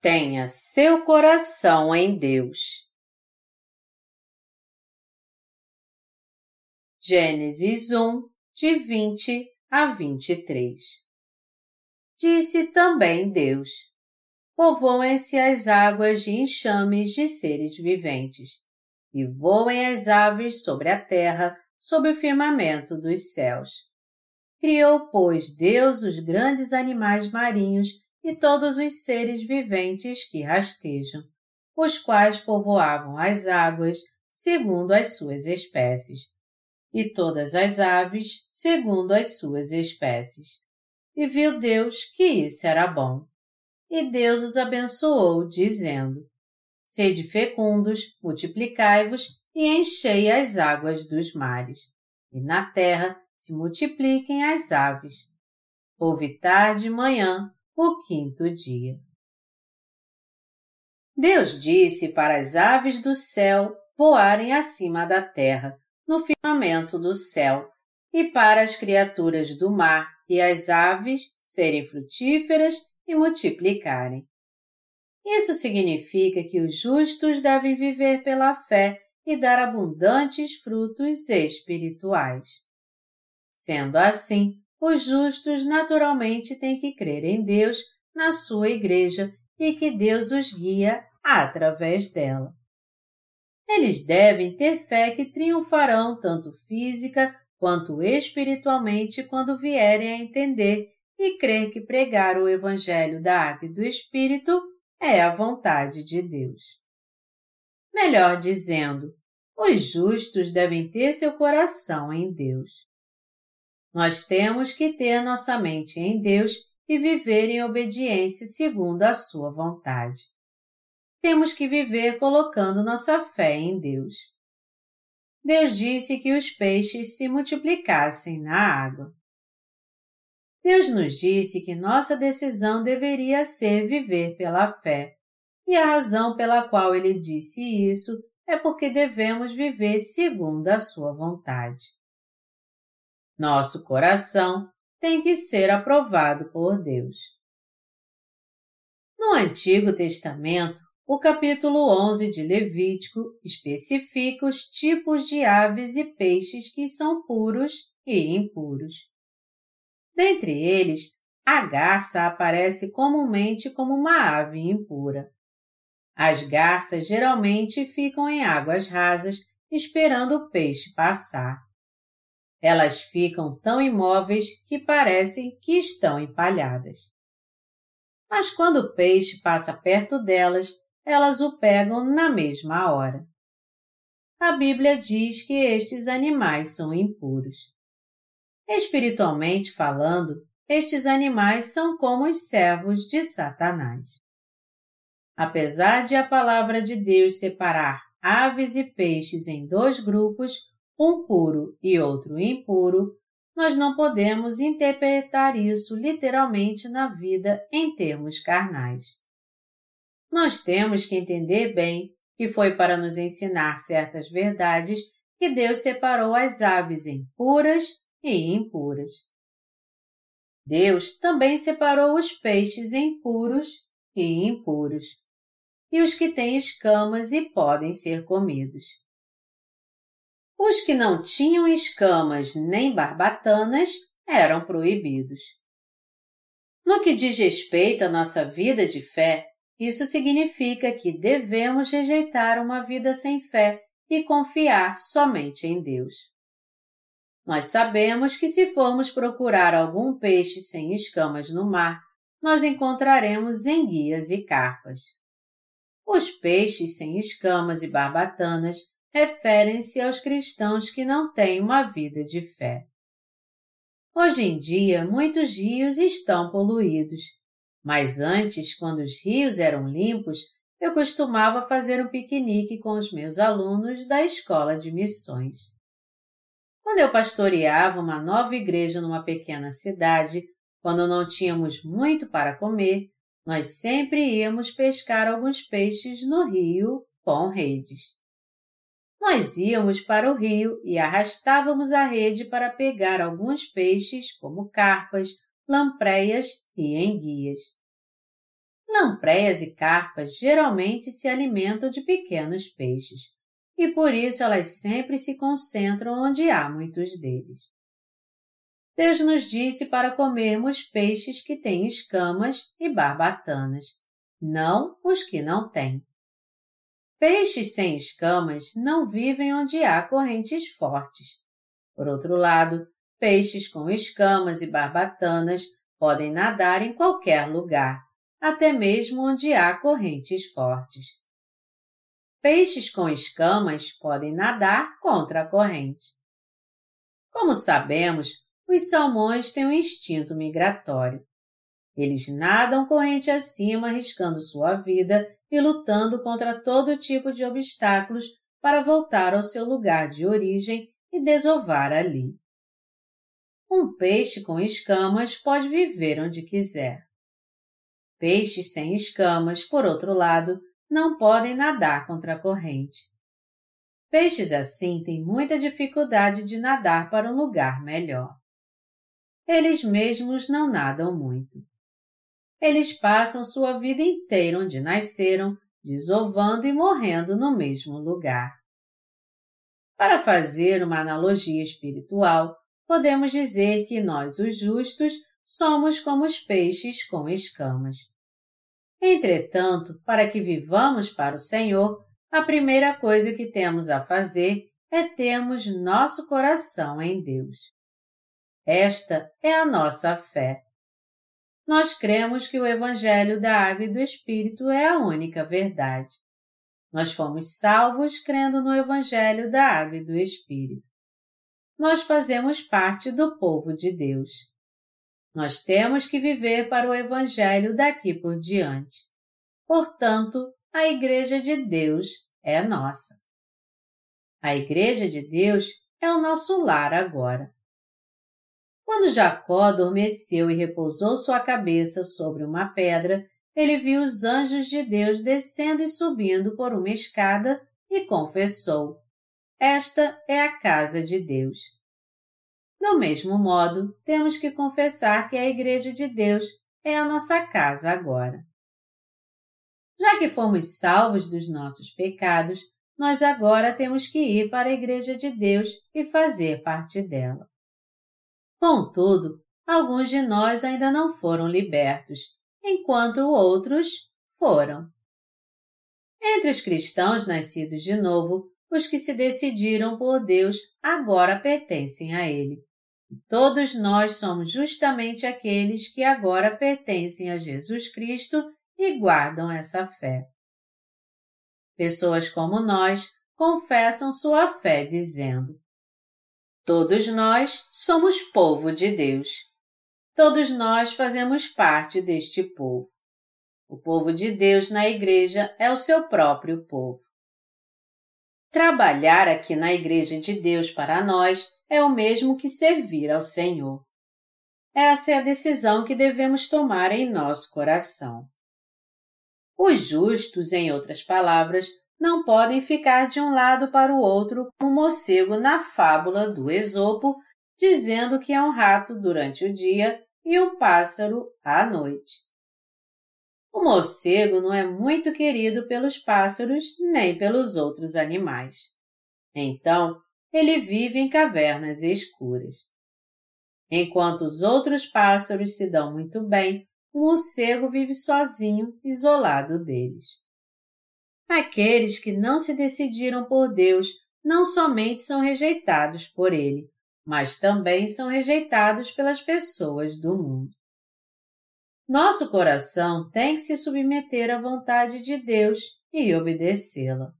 Tenha seu coração em Deus. Gênesis 1, de 20 a 23 Disse também Deus: Povoem-se as águas de enxames de seres viventes, e voem as aves sobre a terra, sobre o firmamento dos céus. Criou, pois, Deus os grandes animais marinhos e todos os seres viventes que rastejam, os quais povoavam as águas segundo as suas espécies, e todas as aves segundo as suas espécies. E viu Deus que isso era bom. E Deus os abençoou, dizendo: Sede fecundos, multiplicai-vos e enchei as águas dos mares, e na terra se multipliquem as aves. Houve tarde e manhã, o quinto dia. Deus disse para as aves do céu voarem acima da terra, no firmamento do céu, e para as criaturas do mar e as aves serem frutíferas e multiplicarem. Isso significa que os justos devem viver pela fé e dar abundantes frutos espirituais. Sendo assim, os justos naturalmente têm que crer em Deus, na sua igreja e que Deus os guia através dela. Eles devem ter fé que triunfarão tanto física quanto espiritualmente quando vierem a entender e crer que pregar o Evangelho da Água e do Espírito é a vontade de Deus. Melhor dizendo, os justos devem ter seu coração em Deus. Nós temos que ter nossa mente em Deus e viver em obediência segundo a Sua vontade. Temos que viver colocando nossa fé em Deus. Deus disse que os peixes se multiplicassem na água. Deus nos disse que nossa decisão deveria ser viver pela fé, e a razão pela qual ele disse isso é porque devemos viver segundo a sua vontade. Nosso coração tem que ser aprovado por Deus. No Antigo Testamento, o capítulo 11 de Levítico especifica os tipos de aves e peixes que são puros e impuros. Dentre eles, a garça aparece comumente como uma ave impura. As garças geralmente ficam em águas rasas esperando o peixe passar. Elas ficam tão imóveis que parecem que estão empalhadas. Mas quando o peixe passa perto delas, elas o pegam na mesma hora. A Bíblia diz que estes animais são impuros. Espiritualmente falando, estes animais são como os servos de Satanás. Apesar de a palavra de Deus separar aves e peixes em dois grupos, um puro e outro impuro, nós não podemos interpretar isso literalmente na vida em termos carnais. Nós temos que entender bem que foi para nos ensinar certas verdades que Deus separou as aves em puras e impuras. Deus também separou os peixes em puros e impuros, e os que têm escamas e podem ser comidos. Os que não tinham escamas nem barbatanas eram proibidos. No que diz respeito à nossa vida de fé, isso significa que devemos rejeitar uma vida sem fé e confiar somente em Deus. Nós sabemos que se formos procurar algum peixe sem escamas no mar, nós encontraremos enguias e carpas. Os peixes sem escamas e barbatanas referem-se aos cristãos que não têm uma vida de fé. Hoje em dia, muitos rios estão poluídos, mas antes, quando os rios eram limpos, eu costumava fazer um piquenique com os meus alunos da escola de missões. Quando eu pastoreava uma nova igreja numa pequena cidade, quando não tínhamos muito para comer, nós sempre íamos pescar alguns peixes no rio com redes. Nós íamos para o rio e arrastávamos a rede para pegar alguns peixes, como carpas, lampreias e enguias. Lampreias e carpas geralmente se alimentam de pequenos peixes, e por isso elas sempre se concentram onde há muitos deles. Deus nos disse para comermos peixes que têm escamas e barbatanas, não os que não têm. Peixes sem escamas não vivem onde há correntes fortes. Por outro lado, peixes com escamas e barbatanas podem nadar em qualquer lugar, até mesmo onde há correntes fortes. Peixes com escamas podem nadar contra a corrente. Como sabemos, os salmões têm um instinto migratório. Eles nadam corrente acima, arriscando sua vida e lutando contra todo tipo de obstáculos para voltar ao seu lugar de origem e desovar ali. Um peixe com escamas pode viver onde quiser. Peixes sem escamas, por outro lado, não podem nadar contra a corrente. Peixes assim têm muita dificuldade de nadar para um lugar melhor. Eles mesmos não nadam muito. Eles passam sua vida inteira onde nasceram, desovando e morrendo no mesmo lugar. Para fazer uma analogia espiritual, podemos dizer que nós, os justos, somos como os peixes com escamas. Entretanto, para que vivamos para o Senhor, a primeira coisa que temos a fazer é termos nosso coração em Deus. Esta é a nossa fé. Nós cremos que o Evangelho da Água e do Espírito é a única verdade. Nós fomos salvos crendo no Evangelho da Água e do Espírito. Nós fazemos parte do povo de Deus. Nós temos que viver para o Evangelho daqui por diante. Portanto, a Igreja de Deus é nossa. A Igreja de Deus é o nosso lar agora. Quando Jacó adormeceu e repousou sua cabeça sobre uma pedra, ele viu os anjos de Deus descendo e subindo por uma escada e confessou: Esta é a casa de Deus. Do mesmo modo, temos que confessar que a Igreja de Deus é a nossa casa agora. Já que fomos salvos dos nossos pecados, nós agora temos que ir para a Igreja de Deus e fazer parte dela. Contudo, alguns de nós ainda não foram libertos, enquanto outros foram. Entre os cristãos nascidos de novo, os que se decidiram por Deus agora pertencem a Ele. Todos nós somos justamente aqueles que agora pertencem a Jesus Cristo e guardam essa fé. Pessoas como nós confessam sua fé dizendo: Todos nós somos povo de Deus. Todos nós fazemos parte deste povo. O povo de Deus na igreja é o seu próprio povo. Trabalhar aqui na Igreja de Deus para nós é o mesmo que servir ao Senhor. Essa é a decisão que devemos tomar em nosso coração. Os justos, em outras palavras, não podem ficar de um lado para o outro como o morcego na fábula do Esopo, dizendo que é um rato durante o dia e um pássaro à noite. O morcego não é muito querido pelos pássaros nem pelos outros animais. Então, ele vive em cavernas escuras. Enquanto os outros pássaros se dão muito bem, o morcego vive sozinho, isolado deles. Aqueles que não se decidiram por Deus não somente são rejeitados por Ele, mas também são rejeitados pelas pessoas do mundo. Nosso coração tem que se submeter à vontade de Deus e obedecê-la.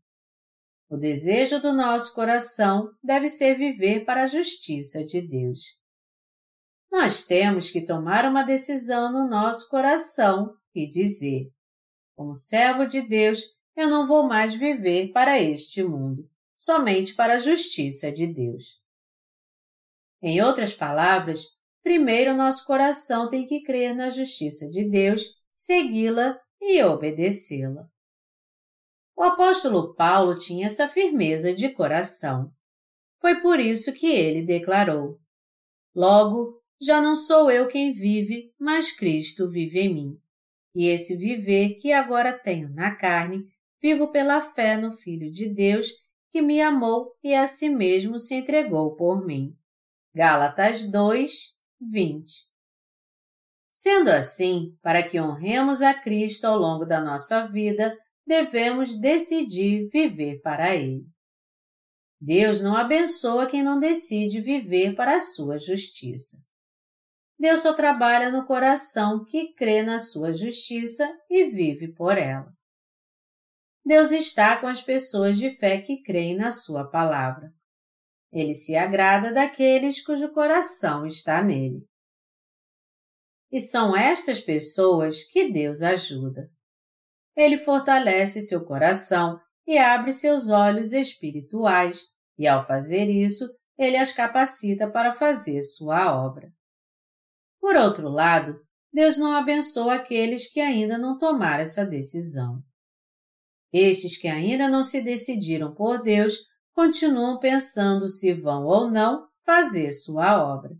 O desejo do nosso coração deve ser viver para a justiça de Deus. Nós temos que tomar uma decisão no nosso coração e dizer: como servo de Deus, eu não vou mais viver para este mundo, somente para a justiça de Deus. Em outras palavras, primeiro nosso coração tem que crer na justiça de Deus, segui-la e obedecê-la. O apóstolo Paulo tinha essa firmeza de coração. Foi por isso que ele declarou: Logo, já não sou eu quem vive, mas Cristo vive em mim. e esse viver que agora tenho na carne, vivo pela fé no Filho de Deus que me amou e a si mesmo se entregou por mim. Gálatas 2, 20. Sendo assim, para que honremos a Cristo ao longo da nossa vida, devemos decidir viver para Ele. Deus não abençoa quem não decide viver para a sua justiça. Deus só trabalha no coração que crê na sua justiça e vive por ela. Deus está com as pessoas de fé que creem na Sua palavra. Ele se agrada daqueles cujo coração está nele. E são estas pessoas que Deus ajuda. Ele fortalece seu coração e abre seus olhos espirituais, e ao fazer isso, ele as capacita para fazer sua obra. Por outro lado, Deus não abençoa aqueles que ainda não tomaram essa decisão. Estes que ainda não se decidiram por Deus continuam pensando se vão ou não fazer sua obra.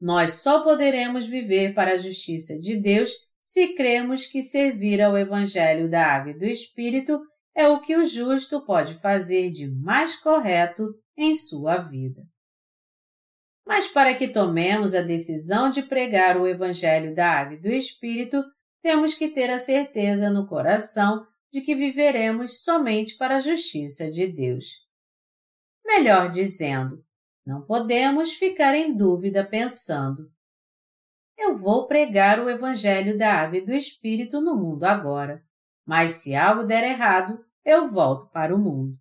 Nós só poderemos viver para a justiça de Deus se cremos que servir ao Evangelho da Água e do Espírito é o que o justo pode fazer de mais correto em sua vida. Mas para que tomemos a decisão de pregar o Evangelho da Água e do Espírito, temos que ter a certeza no coração de que viveremos somente para a justiça de Deus. Melhor dizendo, não podemos ficar em dúvida pensando: eu vou pregar o Evangelho da Água e do Espírito no mundo agora, mas se algo der errado, eu volto para o mundo.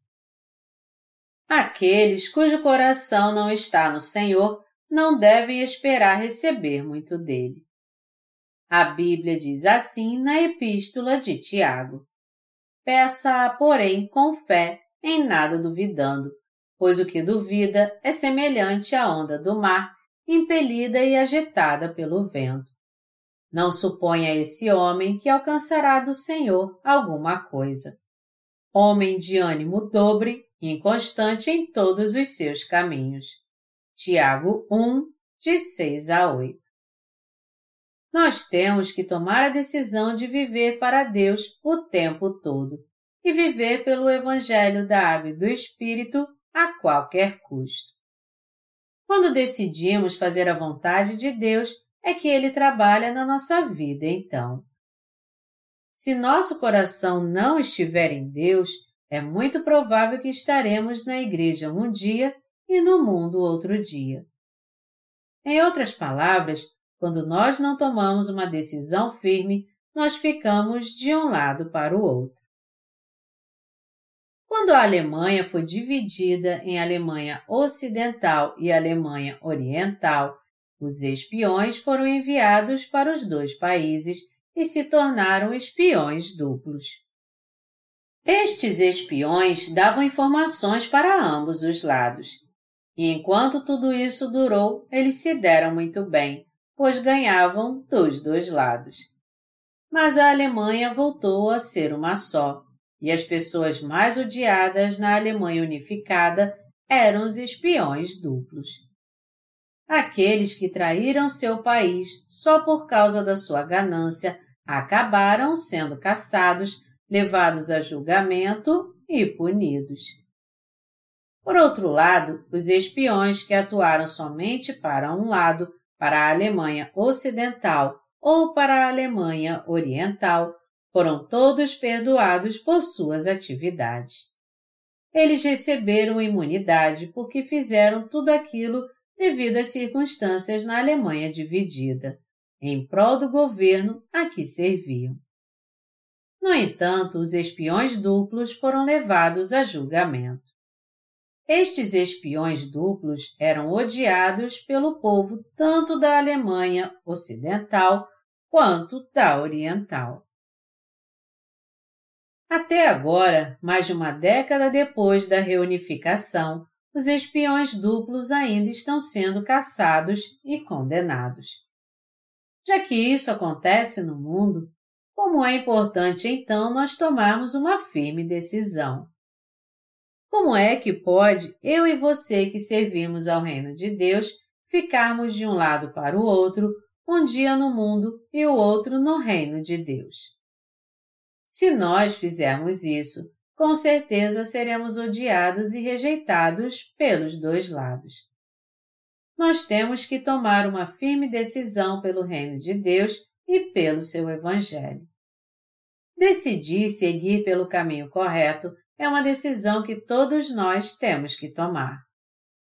Aqueles cujo coração não está no Senhor não devem esperar receber muito dele. A Bíblia diz assim na Epístola de Tiago: Peça, porém, com fé, em nada duvidando, pois o que duvida é semelhante à onda do mar, impelida e agitada pelo vento. Não suponha esse homem que alcançará do Senhor alguma coisa. Homem de ânimo dobre, inconstante em todos os seus caminhos. Tiago 1, de 6 a 8. Nós temos que tomar a decisão de viver para Deus o tempo todo e viver pelo Evangelho da Água e do Espírito a qualquer custo. Quando decidimos fazer a vontade de Deus, é que Ele trabalha na nossa vida então. Se nosso coração não estiver em Deus, é muito provável que estaremos na igreja um dia e no mundo outro dia. Em outras palavras, quando nós não tomamos uma decisão firme, nós ficamos de um lado para o outro. Quando a Alemanha foi dividida em Alemanha Ocidental e Alemanha Oriental, os espiões foram enviados para os dois países e se tornaram espiões duplos. Estes espiões davam informações para ambos os lados. E enquanto tudo isso durou, eles se deram muito bem, pois ganhavam dos dois lados. Mas a Alemanha voltou a ser uma só, e as pessoas mais odiadas na Alemanha unificada eram os espiões duplos. Aqueles que traíram seu país só por causa da sua ganância acabaram sendo caçados, levados a julgamento e punidos. Por outro lado, os espiões que atuaram somente para um lado para a Alemanha Ocidental ou para a Alemanha Oriental foram todos perdoados por suas atividades. Eles receberam imunidade porque fizeram tudo aquilo devido às circunstâncias na Alemanha dividida, em prol do governo a que serviam. No entanto, os espiões duplos foram levados a julgamento. Estes espiões duplos eram odiados pelo povo tanto da Alemanha Ocidental quanto da Oriental. Até agora, mais de uma década depois da reunificação, os espiões duplos ainda estão sendo caçados e condenados. Já que isso acontece no mundo, como é importante então nós tomarmos uma firme decisão. Como é que pode eu e você que servimos ao reino de Deus ficarmos de um lado para o outro, um dia no mundo e o outro no reino de Deus. Se nós fizermos isso, com certeza seremos odiados e rejeitados pelos dois lados. Nós temos que tomar uma firme decisão pelo reino de Deus e pelo seu Evangelho. Decidir seguir pelo caminho correto é uma decisão que todos nós temos que tomar.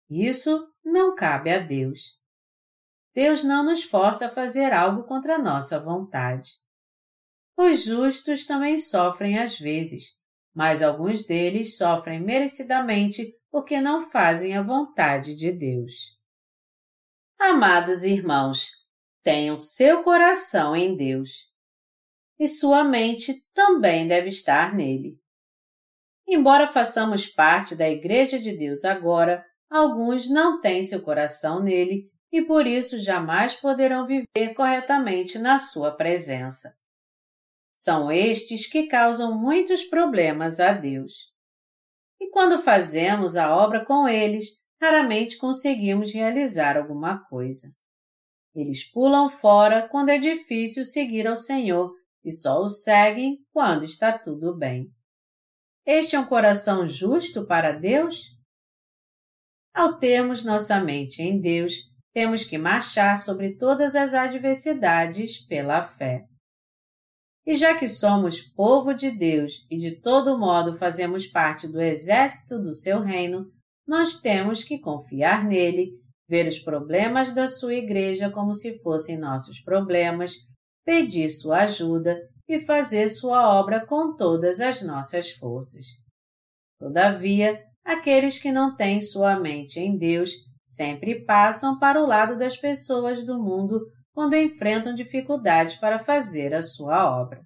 Isso não cabe a Deus. Deus não nos força a fazer algo contra a nossa vontade. Os justos também sofrem às vezes, mas alguns deles sofrem merecidamente porque não fazem a vontade de Deus. Amados irmãos, tenham seu coração em Deus. E sua mente também deve estar nele. Embora façamos parte da Igreja de Deus agora, alguns não têm seu coração nele e por isso jamais poderão viver corretamente na sua presença. São estes que causam muitos problemas a Deus. E quando fazemos a obra com eles, raramente conseguimos realizar alguma coisa. Eles pulam fora quando é difícil seguir ao Senhor e só o seguem quando está tudo bem. Este é um coração justo para Deus? Ao termos nossa mente em Deus, temos que marchar sobre todas as adversidades pela fé. E já que somos povo de Deus e de todo modo fazemos parte do exército do seu reino, nós temos que confiar nele, ver os problemas da sua igreja como se fossem nossos problemas, pedir sua ajuda e fazer sua obra com todas as nossas forças. Todavia, aqueles que não têm sua mente em Deus sempre passam para o lado das pessoas do mundo quando enfrentam dificuldades para fazer a sua obra.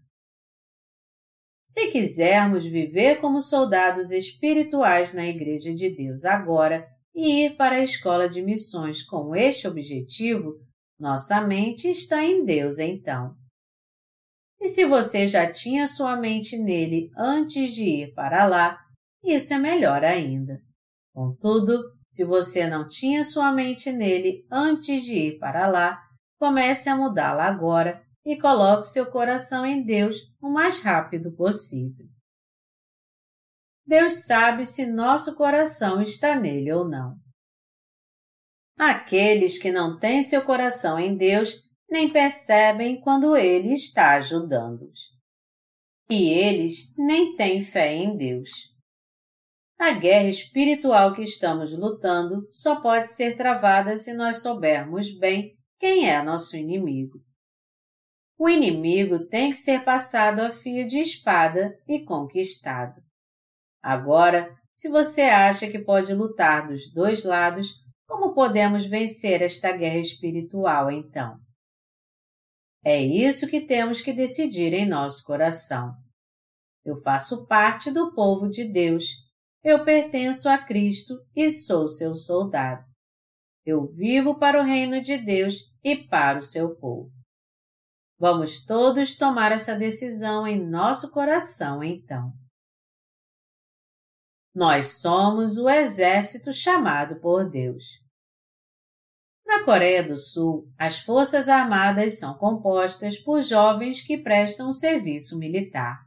Se quisermos viver como soldados espirituais na Igreja de Deus agora e ir para a escola de missões com este objetivo, nossa mente está em Deus então. E se você já tinha sua mente nele antes de ir para lá, isso é melhor ainda. Contudo, se você não tinha sua mente nele antes de ir para lá, comece a mudá-la agora e coloque seu coração em Deus o mais rápido possível. Deus sabe se nosso coração está nele ou não. Aqueles que não têm seu coração em Deus nem percebem quando Ele está ajudando-os. E eles nem têm fé em Deus. A guerra espiritual que estamos lutando só pode ser travada se nós soubermos bem quem é nosso inimigo. O inimigo tem que ser passado a fio de espada e conquistado. Agora, se você acha que pode lutar dos dois lados, como podemos vencer esta guerra espiritual então? É isso que temos que decidir em nosso coração. Eu faço parte do povo de Deus. Eu pertenço a Cristo e sou seu soldado. Eu vivo para o reino de Deus e para o seu povo. Vamos todos tomar essa decisão em nosso coração, então. Nós somos o exército chamado por Deus. Na Coreia do Sul, as Forças Armadas são compostas por jovens que prestam serviço militar.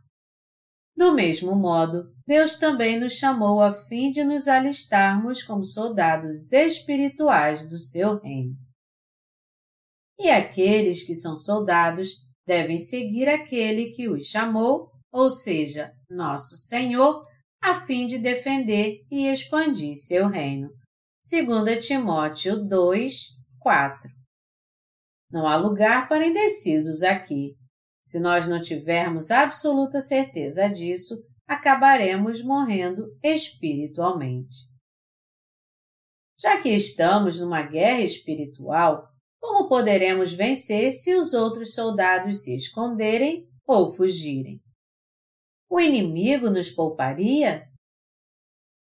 Do mesmo modo, Deus também nos chamou a fim de nos alistarmos como soldados espirituais do seu reino. E aqueles que são soldados devem seguir aquele que os chamou, ou seja, nosso Senhor, a fim de defender e expandir seu reino. 2 Timóteo 2, 4 Não há lugar para indecisos aqui. Se nós não tivermos absoluta certeza disso, acabaremos morrendo espiritualmente. Já que estamos numa guerra espiritual, como poderemos vencer se os outros soldados se esconderem ou fugirem? O inimigo nos pouparia?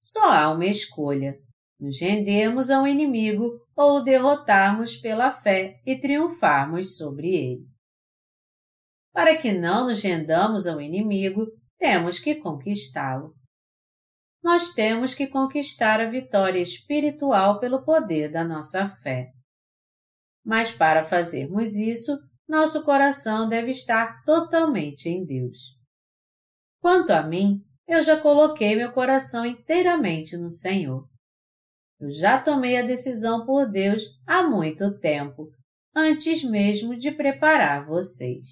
Só há uma escolha: nos rendermos ao inimigo ou o derrotarmos pela fé e triunfarmos sobre ele. Para que não nos rendamos ao inimigo, temos que conquistá-lo. Nós temos que conquistar a vitória espiritual pelo poder da nossa fé. Mas para fazermos isso, nosso coração deve estar totalmente em Deus. Quanto a mim, eu já coloquei meu coração inteiramente no Senhor. Eu já tomei a decisão por Deus há muito tempo, antes mesmo de preparar vocês.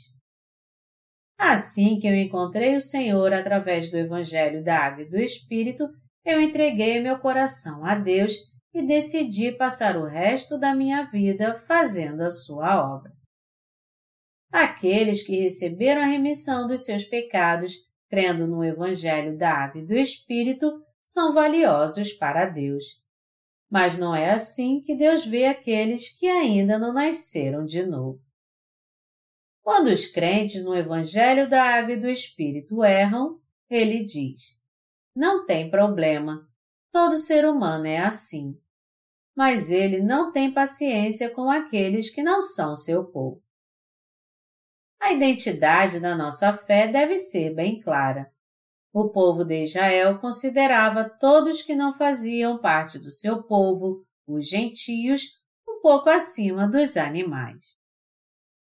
Assim que eu encontrei o Senhor através do Evangelho da Água e do Espírito, eu entreguei meu coração a Deus e decidi passar o resto da minha vida fazendo a sua obra. Aqueles que receberam a remissão dos seus pecados, crendo no Evangelho da Água e do Espírito, são valiosos para Deus. Mas não é assim que Deus vê aqueles que ainda não nasceram de novo. Quando os crentes no Evangelho da Água e do Espírito erram, ele diz: Não tem problema, todo ser humano é assim. Mas ele não tem paciência com aqueles que não são seu povo. A identidade da nossa fé deve ser bem clara. O povo de Israel considerava todos que não faziam parte do seu povo, os gentios, um pouco acima dos animais.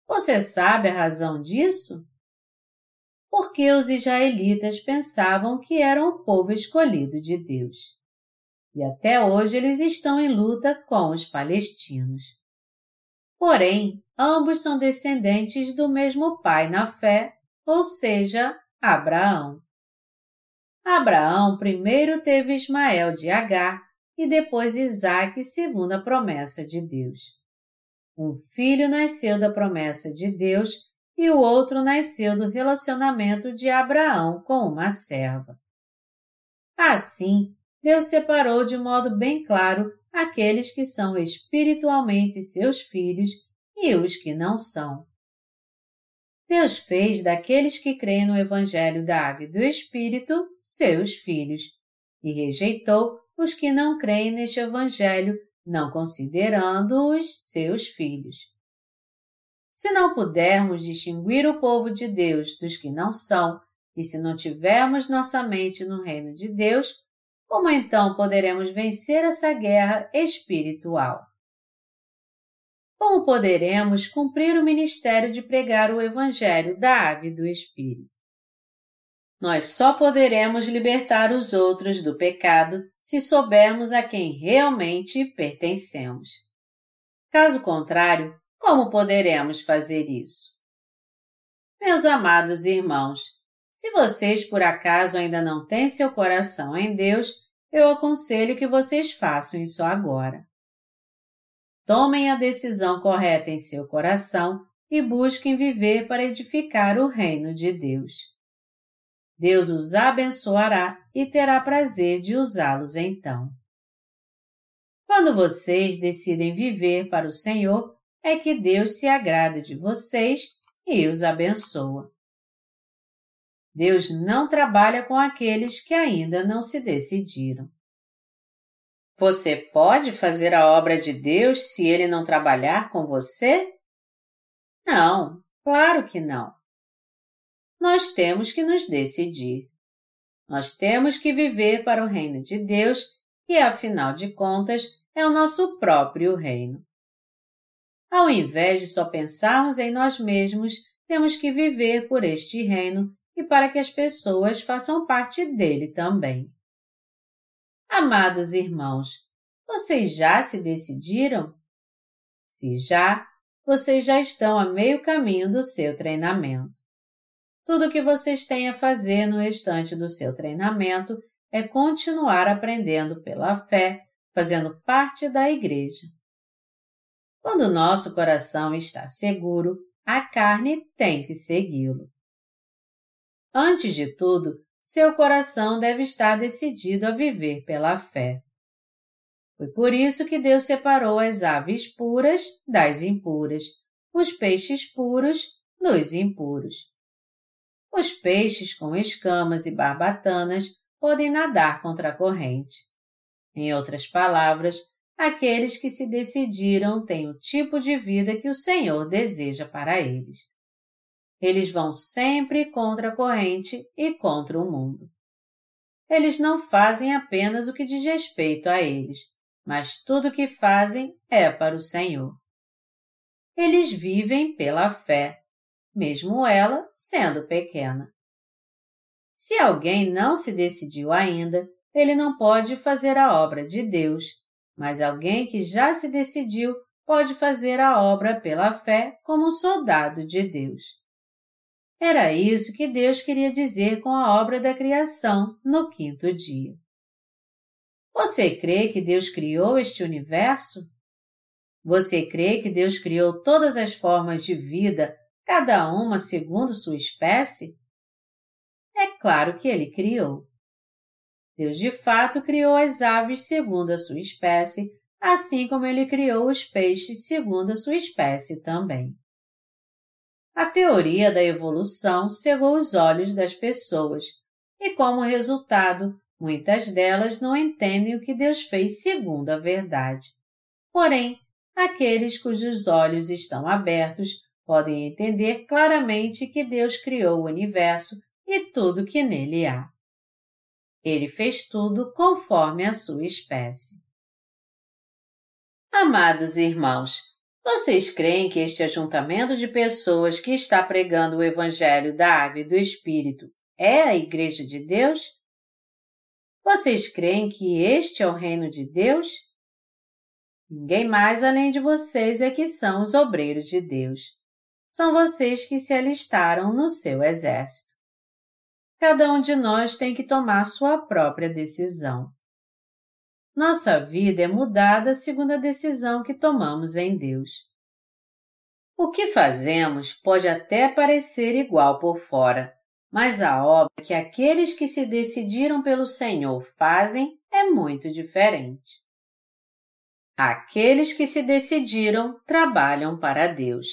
Você sabe a razão disso? Porque os israelitas pensavam que eram o povo escolhido de Deus. E até hoje eles estão em luta com os palestinos. Porém, ambos são descendentes do mesmo pai na fé, ou seja, Abraão. Abraão primeiro teve Ismael de Agar e depois Isaque segundo a promessa de Deus. Um filho nasceu da promessa de Deus e o outro nasceu do relacionamento de Abraão com uma serva. Assim, Deus separou de modo bem claro aqueles que são espiritualmente seus filhos e os que não são. Deus fez daqueles que creem no Evangelho da Água e do Espírito seus filhos e rejeitou os que não creem neste Evangelho, não considerando-os seus filhos. Se não pudermos distinguir o povo de Deus dos que não são, e se não tivermos nossa mente no reino de Deus, como então poderemos vencer essa guerra espiritual? Como poderemos cumprir o ministério de pregar o Evangelho da Água e do Espírito? Nós só poderemos libertar os outros do pecado se soubermos a quem realmente pertencemos. Caso contrário, como poderemos fazer isso? Meus amados irmãos, se vocês por acaso ainda não têm seu coração em Deus, eu aconselho que vocês façam isso agora. Tomem a decisão correta em seu coração e busquem viver para edificar o reino de Deus. Deus os abençoará e terá prazer de usá-los então. Quando vocês decidem viver para o Senhor, é que Deus se agrada de vocês e os abençoa. Deus não trabalha com aqueles que ainda não se decidiram. Você pode fazer a obra de Deus se ele não trabalhar com você? Não, claro que não. Nós temos que nos decidir. Nós temos que viver para o reino de Deus e, afinal de contas, é o nosso próprio reino. Ao invés de só pensarmos em nós mesmos, temos que viver por este reino e para que as pessoas façam parte dele também. Amados irmãos, vocês já se decidiram? Se já, vocês já estão a meio caminho do seu treinamento. Tudo o que vocês têm a fazer no restante do seu treinamento é continuar aprendendo pela fé, fazendo parte da igreja. Quando nosso coração está seguro, a carne tem que segui-lo. Antes de tudo, seu coração deve estar decidido a viver pela fé. Foi por isso que Deus separou as aves puras das impuras, os peixes puros dos impuros. Os peixes com escamas e barbatanas podem nadar contra a corrente. Em outras palavras, aqueles que se decidiram têm o tipo de vida que o Senhor deseja para eles. Eles vão sempre contra a corrente e contra o mundo. Eles não fazem apenas o que diz respeito a eles, mas tudo o que fazem é para o Senhor. eles vivem pela fé, mesmo ela sendo pequena. Se alguém não se decidiu ainda, ele não pode fazer a obra de Deus, mas alguém que já se decidiu pode fazer a obra pela fé como soldado de Deus. Era isso que Deus queria dizer com a obra da criação no quinto dia. Você crê que Deus criou este universo? Você crê que Deus criou todas as formas de vida, cada uma segundo sua espécie? É claro que ele criou. Deus de fato criou as aves segundo a sua espécie, assim como ele criou os peixes segundo a sua espécie também. A teoria da evolução cegou os olhos das pessoas e, como resultado, muitas delas não entendem o que Deus fez segundo a verdade. Porém, aqueles cujos olhos estão abertos podem entender claramente que Deus criou o universo e tudo que nele há. Ele fez tudo conforme a sua espécie. Amados irmãos, vocês creem que este ajuntamento de pessoas que está pregando o Evangelho da Água e do Espírito é a Igreja de Deus? Vocês creem que este é o reino de Deus? Ninguém mais além de vocês é que são os obreiros de Deus. São vocês que se alistaram no seu exército cada um de nós tem que tomar sua própria decisão. Nossa vida é mudada segundo a decisão que tomamos em Deus. O que fazemos pode até parecer igual por fora, mas a obra que aqueles que se decidiram pelo Senhor fazem é muito diferente. Aqueles que se decidiram trabalham para Deus.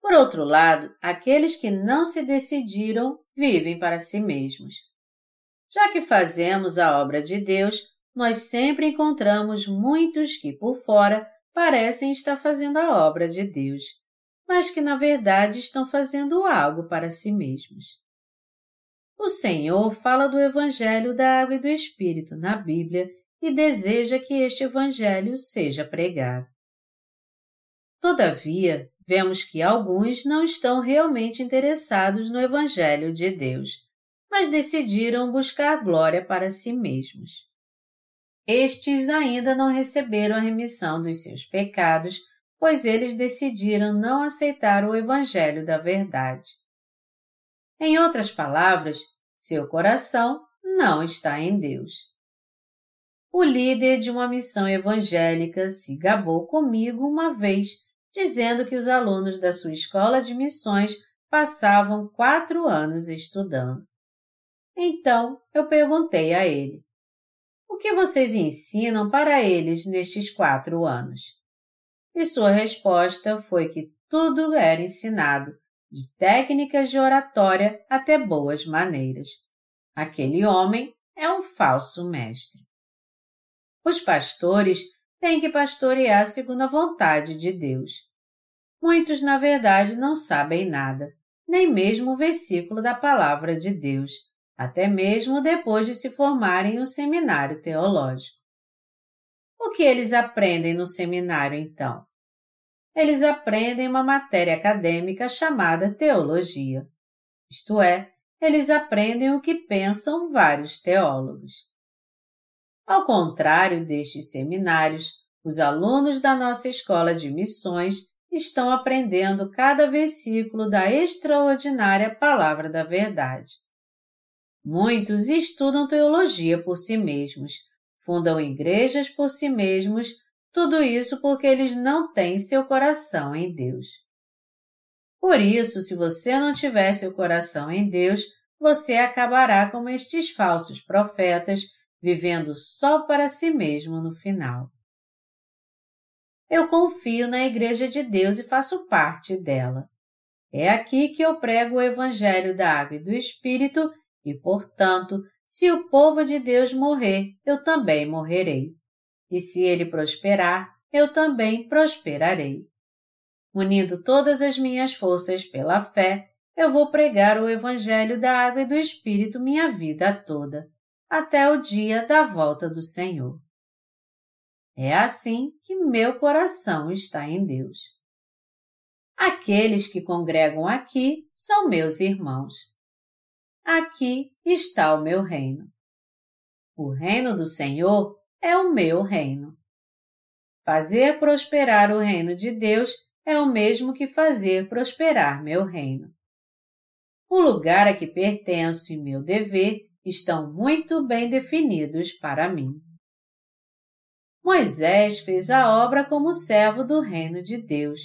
Por outro lado, aqueles que não se decidiram vivem para si mesmos. Já que fazemos a obra de Deus, nós sempre encontramos muitos que por fora parecem estar fazendo a obra de Deus, mas que na verdade estão fazendo algo para si mesmos. O Senhor fala do Evangelho da Água e do Espírito na Bíblia e deseja que este Evangelho seja pregado. Todavia, vemos que alguns não estão realmente interessados no Evangelho de Deus, mas decidiram buscar glória para si mesmos. Estes ainda não receberam a remissão dos seus pecados, pois eles decidiram não aceitar o Evangelho da verdade. Em outras palavras, seu coração não está em Deus. O líder de uma missão evangélica se gabou comigo uma vez dizendo que os alunos da sua escola de missões passavam quatro anos estudando. Então eu perguntei a ele: O que vocês ensinam para eles nestes quatro anos? E sua resposta foi que tudo era ensinado, de técnicas de oratória até boas maneiras. Aquele homem é um falso mestre. Os pastores tem que pastorear segundo a vontade de Deus. Muitos, na verdade, não sabem nada, nem mesmo o versículo da palavra de Deus, até mesmo depois de se formarem em um seminário teológico. O que eles aprendem no seminário, então? Eles aprendem uma matéria acadêmica chamada teologia. Isto é, eles aprendem o que pensam vários teólogos. Ao contrário destes seminários, os alunos da nossa escola de missões estão aprendendo cada versículo da extraordinária Palavra da Verdade. Muitos estudam teologia por si mesmos, fundam igrejas por si mesmos, tudo isso porque eles não têm seu coração em Deus. Por isso, se você não tiver seu coração em Deus, você acabará como estes falsos profetas vivendo só para si mesmo no final. Eu confio na Igreja de Deus e faço parte dela. É aqui que eu prego o Evangelho da Água e do Espírito e, portanto, se o povo de Deus morrer, eu também morrerei. E se ele prosperar, eu também prosperarei. Unindo todas as minhas forças pela fé, eu vou pregar o Evangelho da Água e do Espírito minha vida toda até o dia da volta do Senhor. É assim que meu coração está em Deus. Aqueles que congregam aqui são meus irmãos. Aqui está o meu reino. O reino do Senhor é o meu reino. Fazer prosperar o reino de Deus é o mesmo que fazer prosperar meu reino. O lugar a que pertenço e meu dever estão muito bem definidos para mim. Moisés fez a obra como servo do reino de Deus,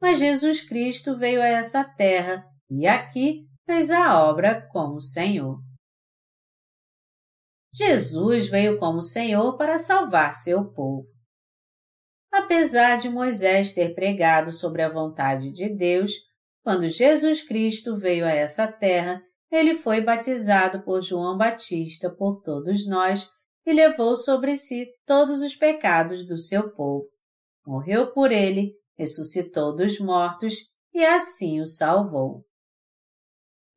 mas Jesus Cristo veio a essa terra e aqui fez a obra como Senhor. Jesus veio como Senhor para salvar seu povo. Apesar de Moisés ter pregado sobre a vontade de Deus, quando Jesus Cristo veio a essa terra, ele foi batizado por João Batista por todos nós e levou sobre si todos os pecados do seu povo. Morreu por ele, ressuscitou dos mortos e assim o salvou.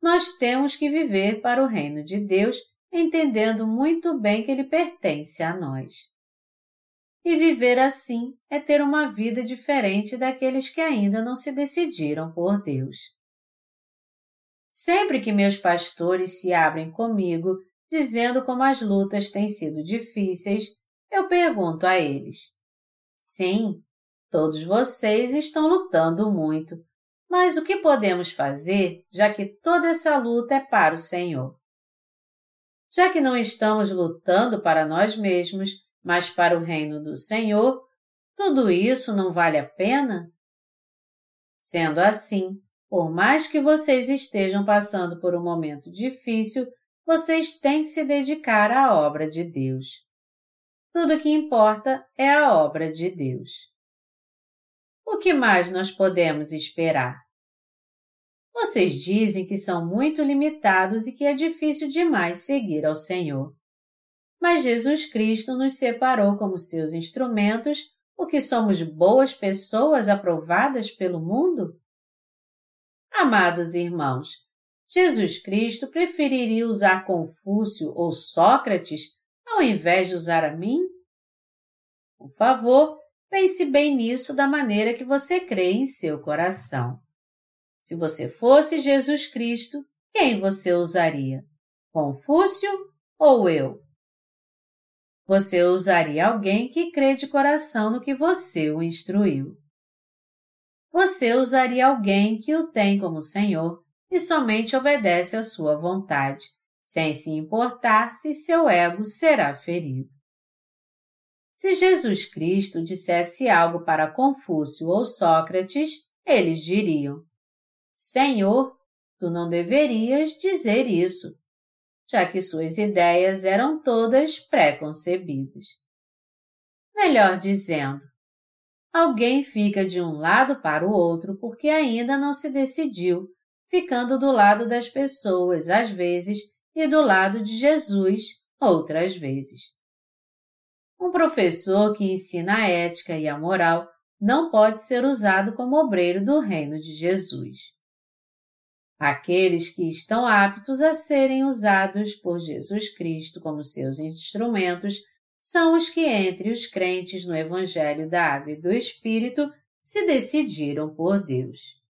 Nós temos que viver para o reino de Deus, entendendo muito bem que ele pertence a nós. E viver assim é ter uma vida diferente daqueles que ainda não se decidiram por Deus. Sempre que meus pastores se abrem comigo, dizendo como as lutas têm sido difíceis, eu pergunto a eles: Sim, todos vocês estão lutando muito, mas o que podemos fazer, já que toda essa luta é para o Senhor? Já que não estamos lutando para nós mesmos, mas para o reino do Senhor, tudo isso não vale a pena? Sendo assim, por mais que vocês estejam passando por um momento difícil, vocês têm que se dedicar à obra de Deus. Tudo o que importa é a obra de Deus. O que mais nós podemos esperar? Vocês dizem que são muito limitados e que é difícil demais seguir ao Senhor. Mas Jesus Cristo nos separou como seus instrumentos, porque somos boas pessoas aprovadas pelo mundo? Amados irmãos, Jesus Cristo preferiria usar Confúcio ou Sócrates ao invés de usar a mim? Por favor, pense bem nisso da maneira que você crê em seu coração. Se você fosse Jesus Cristo, quem você usaria? Confúcio ou eu? Você usaria alguém que crê de coração no que você o instruiu você usaria alguém que o tem como Senhor e somente obedece à sua vontade, sem se importar se seu ego será ferido. Se Jesus Cristo dissesse algo para Confúcio ou Sócrates, eles diriam: Senhor, tu não deverias dizer isso, já que suas ideias eram todas pré-concebidas. Melhor dizendo, alguém fica de um lado para o outro porque ainda não se decidiu, ficando do lado das pessoas às vezes e do lado de Jesus outras vezes. Um professor que ensina a ética e a moral não pode ser usado como obreiro do reino de Jesus. Aqueles que estão aptos a serem usados por Jesus Cristo como seus instrumentos são os que entre os crentes no Evangelho da Água e do Espírito se decidiram por Deus.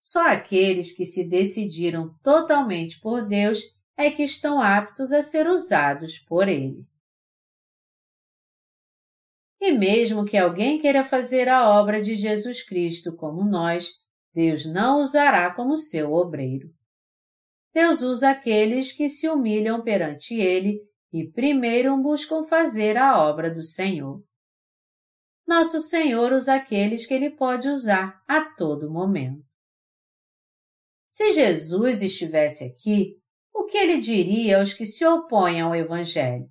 Só aqueles que se decidiram totalmente por Deus é que estão aptos a ser usados por Ele. E mesmo que alguém queira fazer a obra de Jesus Cristo como nós, Deus não usará como seu obreiro. Deus usa aqueles que se humilham perante Ele e primeiro buscam fazer a obra do Senhor. Nosso Senhor usa aqueles que Ele pode usar a todo momento. Se Jesus estivesse aqui, o que ele diria aos que se opõem ao Evangelho?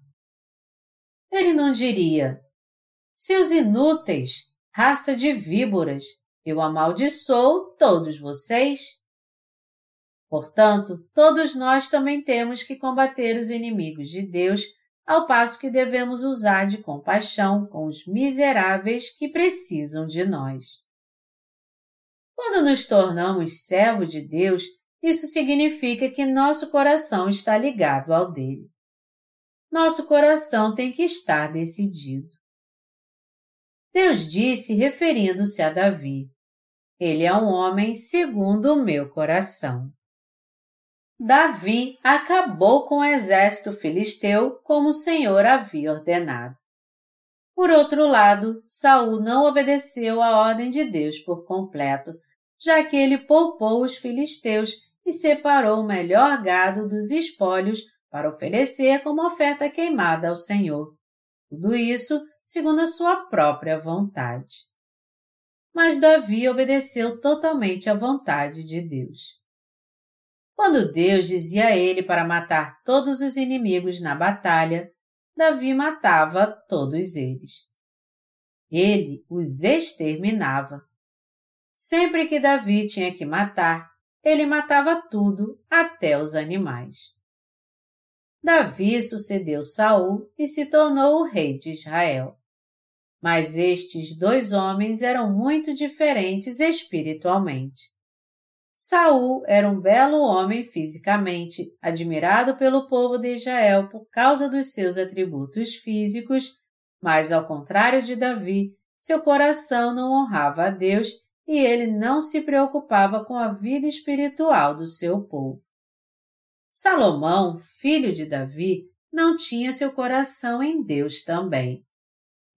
Ele não diria, seus inúteis, raça de víboras, eu amaldiçoo todos vocês. Portanto, todos nós também temos que combater os inimigos de Deus, ao passo que devemos usar de compaixão com os miseráveis que precisam de nós. Quando nos tornamos servo de Deus, isso significa que nosso coração está ligado ao dele. Nosso coração tem que estar decidido. Deus disse, referindo-se a Davi: ele é um homem segundo o meu coração. Davi acabou com o exército filisteu como o Senhor havia ordenado. Por outro lado, Saul não obedeceu à ordem de Deus por completo, já que ele poupou os filisteus e separou o melhor gado dos espólios para oferecer como oferta queimada ao Senhor. Tudo isso segundo a sua própria vontade. Mas Davi obedeceu totalmente à vontade de Deus. Quando Deus dizia a ele para matar todos os inimigos na batalha, Davi matava todos eles. Ele os exterminava. Sempre que Davi tinha que matar, ele matava tudo, até os animais. Davi sucedeu Saul e se tornou o rei de Israel. Mas estes dois homens eram muito diferentes espiritualmente. Saul era um belo homem fisicamente, admirado pelo povo de Israel por causa dos seus atributos físicos, mas ao contrário de Davi, seu coração não honrava a Deus e ele não se preocupava com a vida espiritual do seu povo. Salomão, filho de Davi, não tinha seu coração em Deus também.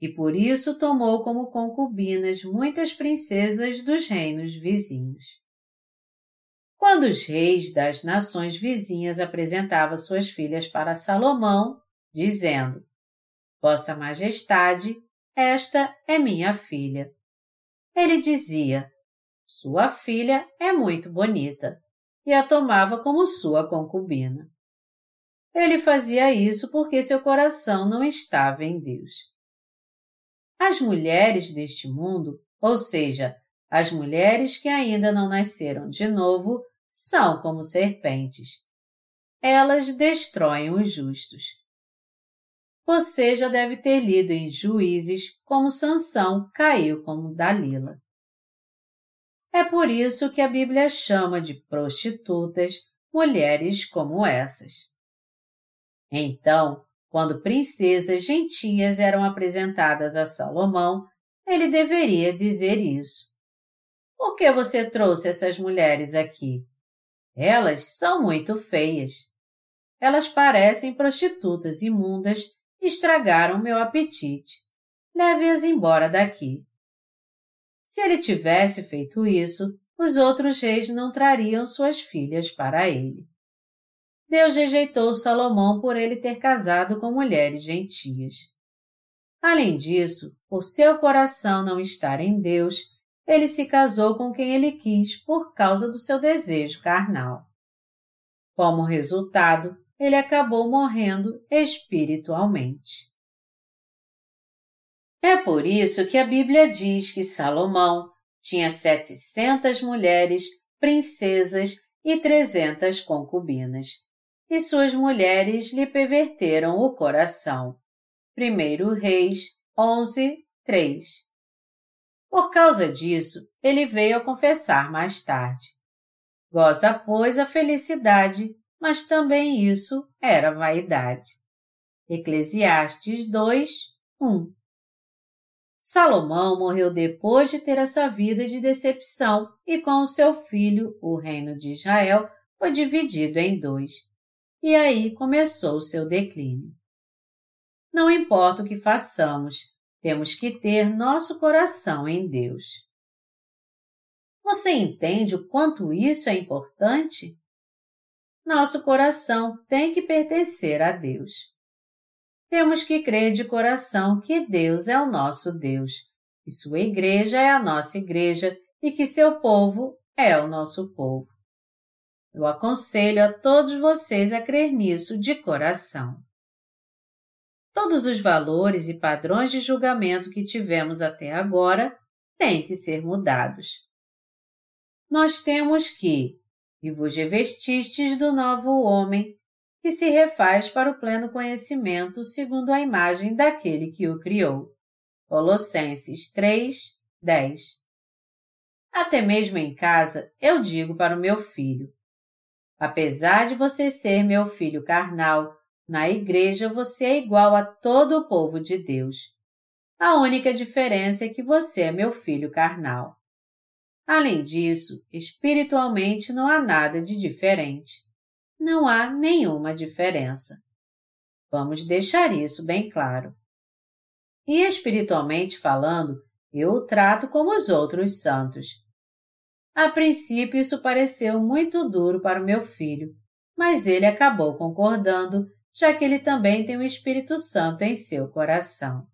E por isso tomou como concubinas muitas princesas dos reinos vizinhos. Quando os reis das nações vizinhas apresentavam suas filhas para Salomão, dizendo: Vossa Majestade, esta é minha filha. Ele dizia: Sua filha é muito bonita, e a tomava como sua concubina. Ele fazia isso porque seu coração não estava em Deus. As mulheres deste mundo, ou seja, as mulheres que ainda não nasceram de novo, são como serpentes. Elas destroem os justos. Você já deve ter lido em Juízes como Sansão caiu como Dalila. É por isso que a Bíblia chama de prostitutas mulheres como essas. Então, quando princesas gentias eram apresentadas a Salomão, ele deveria dizer isso. Por que você trouxe essas mulheres aqui? Elas são muito feias. Elas parecem prostitutas imundas e estragaram meu apetite. Leve-as embora daqui. Se ele tivesse feito isso, os outros reis não trariam suas filhas para ele. Deus rejeitou Salomão por ele ter casado com mulheres gentias. Além disso, por seu coração não estar em Deus, ele se casou com quem ele quis por causa do seu desejo carnal. Como resultado, ele acabou morrendo espiritualmente. É por isso que a Bíblia diz que Salomão tinha setecentas mulheres, princesas e trezentas concubinas, e suas mulheres lhe perverteram o coração. 1 Reis 11, 3 por causa disso, ele veio a confessar mais tarde. Goza, pois, a felicidade, mas também isso era vaidade. Eclesiastes 2, 1 Salomão morreu depois de ter essa vida de decepção e com o seu filho, o reino de Israel, foi dividido em dois. E aí começou o seu declínio. Não importa o que façamos, temos que ter nosso coração em Deus. Você entende o quanto isso é importante? Nosso coração tem que pertencer a Deus. Temos que crer de coração que Deus é o nosso Deus, que sua igreja é a nossa igreja e que seu povo é o nosso povo. Eu aconselho a todos vocês a crer nisso de coração. Todos os valores e padrões de julgamento que tivemos até agora têm que ser mudados. Nós temos que, e vos revestistes do novo homem, que se refaz para o pleno conhecimento segundo a imagem daquele que o criou. Colossenses 3, 10 Até mesmo em casa eu digo para o meu filho, apesar de você ser meu filho carnal, na igreja você é igual a todo o povo de Deus. A única diferença é que você é meu filho carnal. Além disso, espiritualmente não há nada de diferente. Não há nenhuma diferença. Vamos deixar isso bem claro. E espiritualmente falando, eu o trato como os outros santos. A princípio isso pareceu muito duro para o meu filho, mas ele acabou concordando, já que ele também tem o Espírito Santo em seu coração.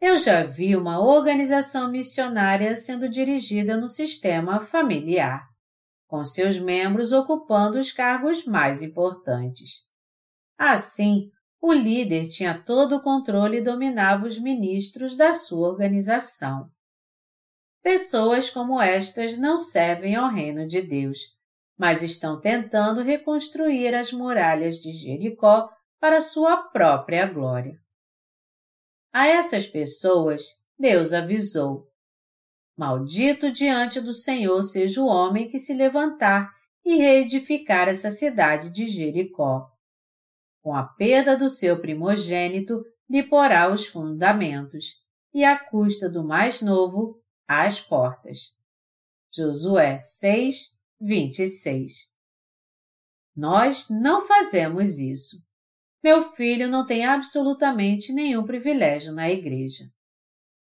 Eu já vi uma organização missionária sendo dirigida no sistema familiar, com seus membros ocupando os cargos mais importantes. Assim, o líder tinha todo o controle e dominava os ministros da sua organização. Pessoas como estas não servem ao reino de Deus, mas estão tentando reconstruir as muralhas de Jericó para sua própria glória. A essas pessoas, Deus avisou: Maldito diante do Senhor seja o homem que se levantar e reedificar essa cidade de Jericó. Com a perda do seu primogênito, lhe porá os fundamentos, e à custa do mais novo, as portas. Josué 6, 26 Nós não fazemos isso. Meu filho não tem absolutamente nenhum privilégio na igreja.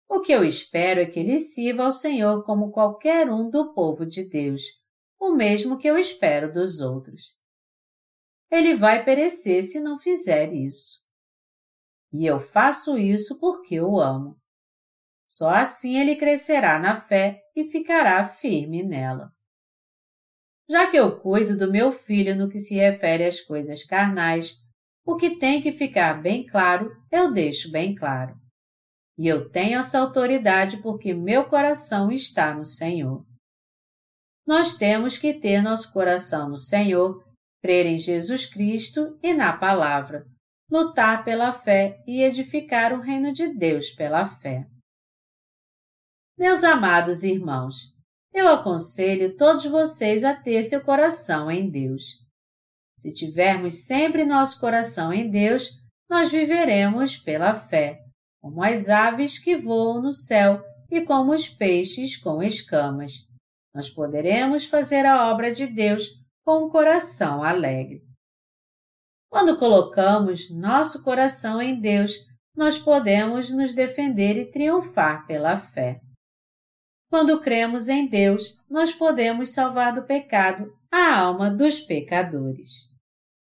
O que eu espero é que ele sirva ao Senhor como qualquer um do povo de Deus, o mesmo que eu espero dos outros. Ele vai perecer se não fizer isso. E eu faço isso porque o amo. Só assim ele crescerá na fé e ficará firme nela. Já que eu cuido do meu filho no que se refere às coisas carnais, o que tem que ficar bem claro, eu deixo bem claro. E eu tenho essa autoridade porque meu coração está no Senhor. Nós temos que ter nosso coração no Senhor, crer em Jesus Cristo e na Palavra, lutar pela fé e edificar o reino de Deus pela fé. Meus amados irmãos, eu aconselho todos vocês a ter seu coração em Deus. Se tivermos sempre nosso coração em Deus, nós viveremos pela fé, como as aves que voam no céu e como os peixes com escamas. Nós poderemos fazer a obra de Deus com um coração alegre. Quando colocamos nosso coração em Deus, nós podemos nos defender e triunfar pela fé. Quando cremos em Deus, nós podemos salvar do pecado a alma dos pecadores.